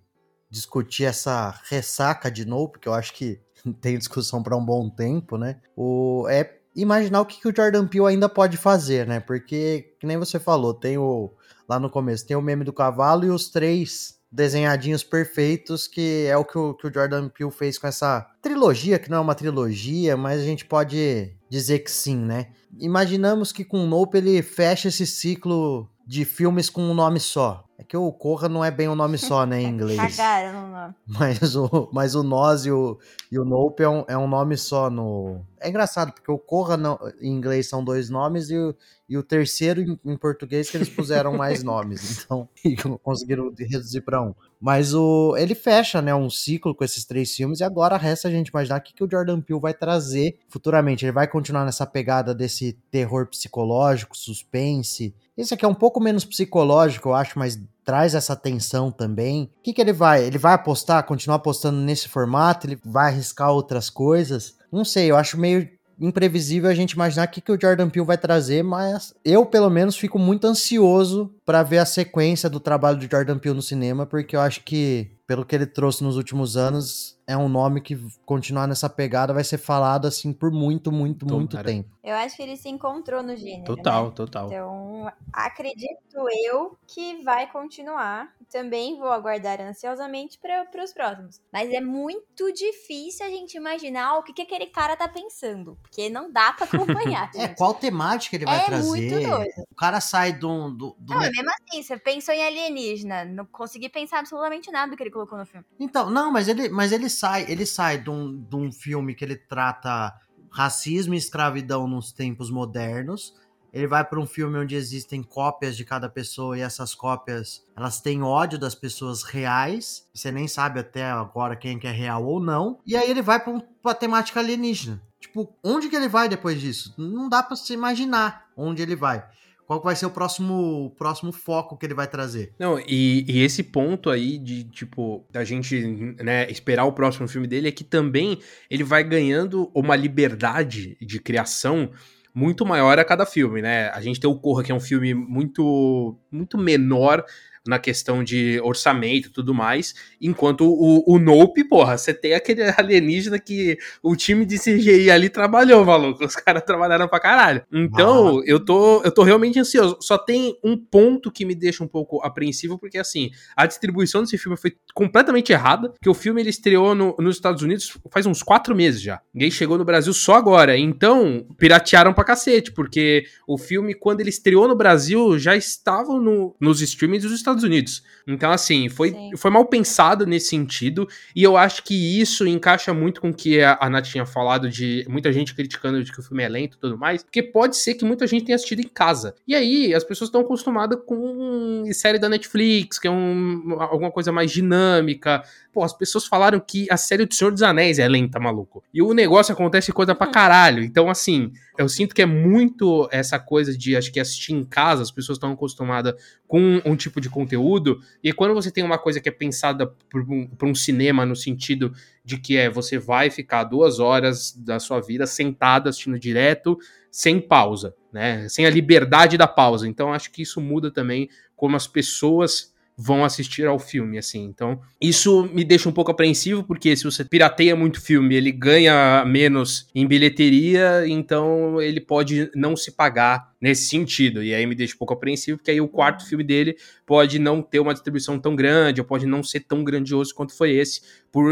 discutir essa ressaca de novo, porque eu acho que tem discussão para um bom tempo, né? O, é imaginar o que, que o Jordan Peele ainda pode fazer, né? Porque, que nem você falou, tem o. Lá no começo, tem o meme do cavalo e os três desenhadinhos perfeitos, que é o que o, que o Jordan Peele fez com essa trilogia, que não é uma trilogia, mas a gente pode dizer que sim, né? Imaginamos que com o Nope ele fecha esse ciclo de filmes com um nome só. É que o Corra não é bem um nome só, né, em inglês. Cagaram no nome. Mas o, mas o Nós e o, e o Nope é um, é um nome só no... É engraçado, porque o Corra não, em inglês são dois nomes e o, e o terceiro em, em português que eles puseram mais nomes. Então, conseguiram reduzir para um. Mas o, ele fecha, né, um ciclo com esses três filmes e agora resta a gente imaginar o que, que o Jordan Peele vai trazer futuramente. Ele vai continuar nessa pegada desse terror psicológico, suspense. Esse aqui é um pouco menos psicológico, eu acho, mas traz essa tensão também. O que, que ele vai? Ele vai apostar, continuar apostando nesse formato? Ele vai arriscar outras coisas? Não sei, eu acho meio imprevisível a gente imaginar o que, que o Jordan Peele vai trazer, mas eu, pelo menos, fico muito ansioso para ver a sequência do trabalho do Jordan Peele no cinema, porque eu acho que, pelo que ele trouxe nos últimos anos, é um nome que continuar nessa pegada vai ser falado assim por muito, muito, Tomara. muito tempo. Eu acho que ele se encontrou no gênero. Total, né? total. Então, acredito eu que vai continuar. Também vou aguardar ansiosamente para os próximos. Mas é muito difícil a gente imaginar o que, que aquele cara tá pensando. Porque não dá para acompanhar. é, qual temática ele vai é trazer? Muito doido. O cara sai do. do, do não, é mesmo assim, você pensou em alienígena. Não consegui pensar absolutamente nada do que ele colocou no filme. Então, não, mas ele, mas ele sai, ele sai de um, de um filme que ele trata racismo e escravidão nos tempos modernos. Ele vai para um filme onde existem cópias de cada pessoa e essas cópias elas têm ódio das pessoas reais. Você nem sabe até agora quem é real ou não. E aí ele vai para um, a temática alienígena. Tipo, onde que ele vai depois disso? Não dá para se imaginar onde ele vai qual vai ser o próximo, o próximo foco que ele vai trazer. Não, e, e, esse ponto aí de, tipo, da gente, né, esperar o próximo filme dele é que também ele vai ganhando uma liberdade de criação muito maior a cada filme, né? A gente tem o Corra, que é um filme muito, muito menor na questão de orçamento e tudo mais, enquanto o, o Nope, porra, você tem aquele alienígena que o time de CGI ali trabalhou, maluco, os caras trabalharam pra caralho. Então, ah. eu, tô, eu tô realmente ansioso. Só tem um ponto que me deixa um pouco apreensivo, porque assim, a distribuição desse filme foi completamente errada, que o filme ele estreou no, nos Estados Unidos faz uns quatro meses já. Ninguém chegou no Brasil só agora, então piratearam pra cacete, porque o filme, quando ele estreou no Brasil, já estavam no, nos streamings dos Estados Estados Unidos. Então, assim, foi, foi mal pensado nesse sentido, e eu acho que isso encaixa muito com o que a, a Nath tinha falado de muita gente criticando de que o filme é lento e tudo mais, porque pode ser que muita gente tenha assistido em casa. E aí, as pessoas estão acostumadas com série da Netflix, que é um, alguma coisa mais dinâmica, pô, as pessoas falaram que a série do Senhor dos Anéis é lenta, maluco. E o negócio acontece coisa pra caralho. Então, assim, eu sinto que é muito essa coisa de, acho que assistir em casa, as pessoas estão acostumadas com um tipo de conteúdo. E quando você tem uma coisa que é pensada para um, um cinema, no sentido de que é você vai ficar duas horas da sua vida sentado assistindo direto, sem pausa, né? Sem a liberdade da pausa. Então, acho que isso muda também como as pessoas vão assistir ao filme, assim. Então, isso me deixa um pouco apreensivo, porque se você pirateia muito filme, ele ganha menos em bilheteria, então ele pode não se pagar nesse sentido. E aí me deixa um pouco apreensivo, porque aí o quarto filme dele pode não ter uma distribuição tão grande, ou pode não ser tão grandioso quanto foi esse, por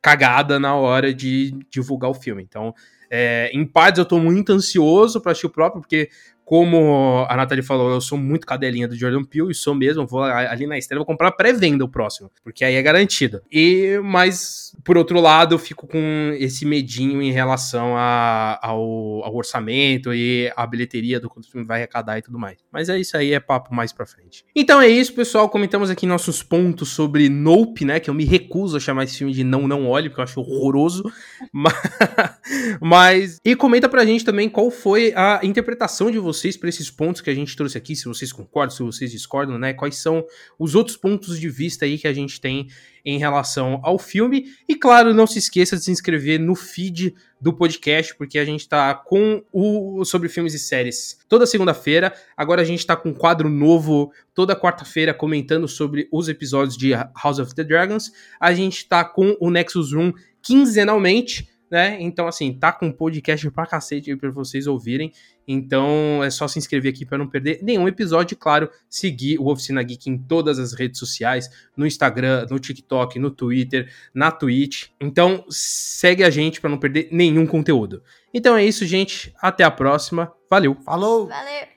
cagada na hora de divulgar o filme. Então, é, em partes eu tô muito ansioso para assistir o próprio, porque como a Nathalie falou, eu sou muito cadelinha do Jordan Peele, e sou mesmo, vou ali na estreia, vou comprar pré-venda o próximo, porque aí é garantido. E, mas, por outro lado, eu fico com esse medinho em relação a, ao, ao, orçamento e a bilheteria do quanto o filme vai arrecadar e tudo mais. Mas é isso aí, é papo mais pra frente. Então é isso, pessoal, comentamos aqui nossos pontos sobre Nope, né, que eu me recuso a chamar esse filme de Não Não Olhe, porque eu acho horroroso, mas... mas... E comenta pra gente também qual foi a interpretação de vocês vocês para esses pontos que a gente trouxe aqui, se vocês concordam, se vocês discordam, né? Quais são os outros pontos de vista aí que a gente tem em relação ao filme. E claro, não se esqueça de se inscrever no feed do podcast, porque a gente tá com o sobre filmes e séries toda segunda-feira. Agora a gente tá com um quadro novo toda quarta-feira comentando sobre os episódios de House of the Dragons. A gente tá com o Nexus Room quinzenalmente né? Então, assim, tá com podcast pra cacete aí pra vocês ouvirem. Então, é só se inscrever aqui para não perder nenhum episódio. E, claro, seguir o Oficina Geek em todas as redes sociais: no Instagram, no TikTok, no Twitter, na Twitch. Então, segue a gente para não perder nenhum conteúdo. Então é isso, gente. Até a próxima. Valeu. Falou! Valeu!